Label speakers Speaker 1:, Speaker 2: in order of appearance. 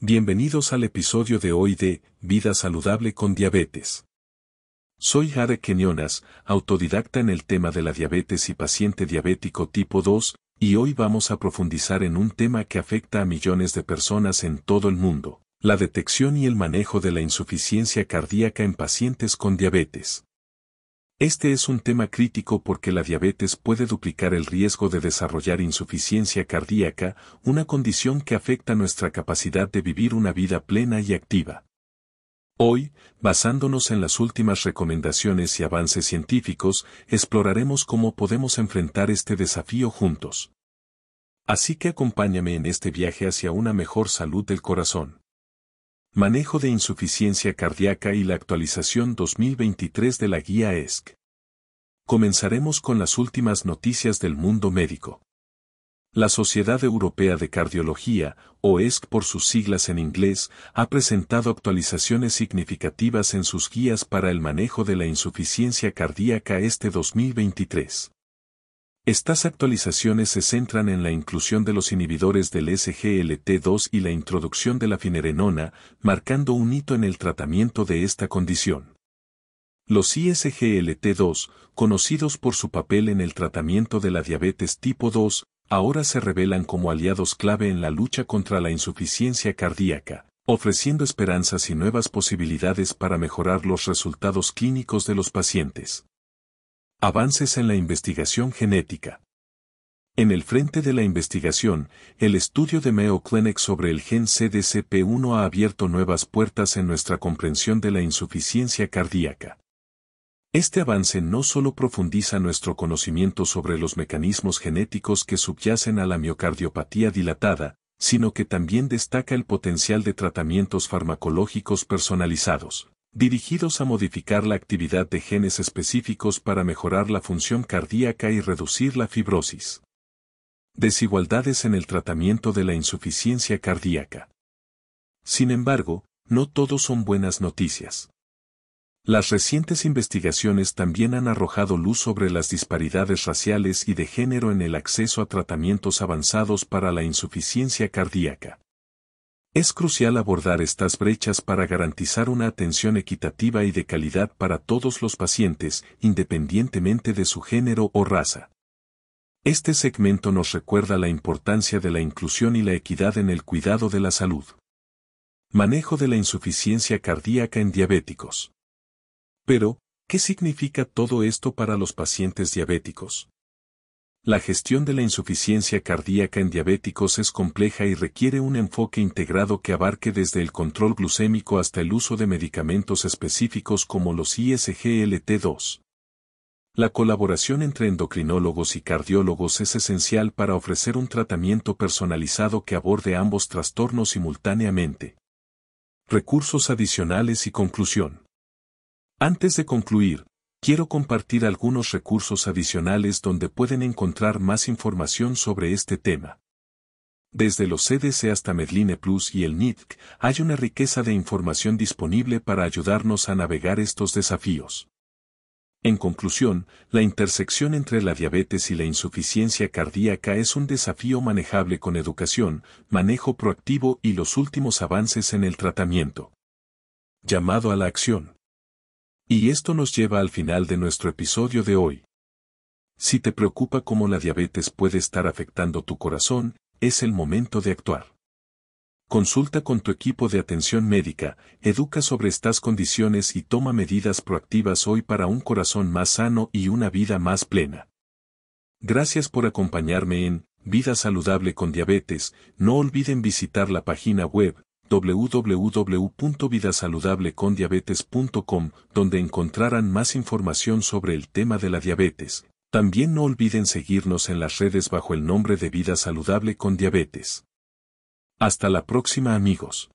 Speaker 1: Bienvenidos al episodio de hoy de Vida Saludable con Diabetes. Soy Jade Kenyonas, autodidacta en el tema de la diabetes y paciente diabético tipo 2, y hoy vamos a profundizar en un tema que afecta a millones de personas en todo el mundo, la detección y el manejo de la insuficiencia cardíaca en pacientes con diabetes. Este es un tema crítico porque la diabetes puede duplicar el riesgo de desarrollar insuficiencia cardíaca, una condición que afecta nuestra capacidad de vivir una vida plena y activa. Hoy, basándonos en las últimas recomendaciones y avances científicos, exploraremos cómo podemos enfrentar este desafío juntos. Así que acompáñame en este viaje hacia una mejor salud del corazón. Manejo de insuficiencia cardíaca y la actualización 2023 de la guía ESC. Comenzaremos con las últimas noticias del mundo médico. La Sociedad Europea de Cardiología, o ESC por sus siglas en inglés, ha presentado actualizaciones significativas en sus guías para el manejo de la insuficiencia cardíaca este 2023. Estas actualizaciones se centran en la inclusión de los inhibidores del SGLT2 y la introducción de la finerenona, marcando un hito en el tratamiento de esta condición. Los ISGLT2, conocidos por su papel en el tratamiento de la diabetes tipo 2, ahora se revelan como aliados clave en la lucha contra la insuficiencia cardíaca, ofreciendo esperanzas y nuevas posibilidades para mejorar los resultados clínicos de los pacientes. Avances en la investigación genética. En el frente de la investigación, el estudio de Mayo Clinic sobre el gen CDCP1 ha abierto nuevas puertas en nuestra comprensión de la insuficiencia cardíaca. Este avance no solo profundiza nuestro conocimiento sobre los mecanismos genéticos que subyacen a la miocardiopatía dilatada, sino que también destaca el potencial de tratamientos farmacológicos personalizados dirigidos a modificar la actividad de genes específicos para mejorar la función cardíaca y reducir la fibrosis. Desigualdades en el tratamiento de la insuficiencia cardíaca. Sin embargo, no todos son buenas noticias. Las recientes investigaciones también han arrojado luz sobre las disparidades raciales y de género en el acceso a tratamientos avanzados para la insuficiencia cardíaca. Es crucial abordar estas brechas para garantizar una atención equitativa y de calidad para todos los pacientes, independientemente de su género o raza. Este segmento nos recuerda la importancia de la inclusión y la equidad en el cuidado de la salud. Manejo de la insuficiencia cardíaca en diabéticos. Pero, ¿qué significa todo esto para los pacientes diabéticos? La gestión de la insuficiencia cardíaca en diabéticos es compleja y requiere un enfoque integrado que abarque desde el control glucémico hasta el uso de medicamentos específicos como los ISGLT2. La colaboración entre endocrinólogos y cardiólogos es esencial para ofrecer un tratamiento personalizado que aborde ambos trastornos simultáneamente. Recursos adicionales y conclusión. Antes de concluir, quiero compartir algunos recursos adicionales donde pueden encontrar más información sobre este tema. Desde los CDC hasta Medline Plus y el NITC, hay una riqueza de información disponible para ayudarnos a navegar estos desafíos. En conclusión, la intersección entre la diabetes y la insuficiencia cardíaca es un desafío manejable con educación, manejo proactivo y los últimos avances en el tratamiento. Llamado a la acción. Y esto nos lleva al final de nuestro episodio de hoy. Si te preocupa cómo la diabetes puede estar afectando tu corazón, es el momento de actuar. Consulta con tu equipo de atención médica, educa sobre estas condiciones y toma medidas proactivas hoy para un corazón más sano y una vida más plena. Gracias por acompañarme en Vida Saludable con Diabetes, no olviden visitar la página web www.vidasaludablecondiabetes.com, donde encontrarán más información sobre el tema de la diabetes. También no olviden seguirnos en las redes bajo el nombre de Vida Saludable con Diabetes. Hasta la próxima amigos.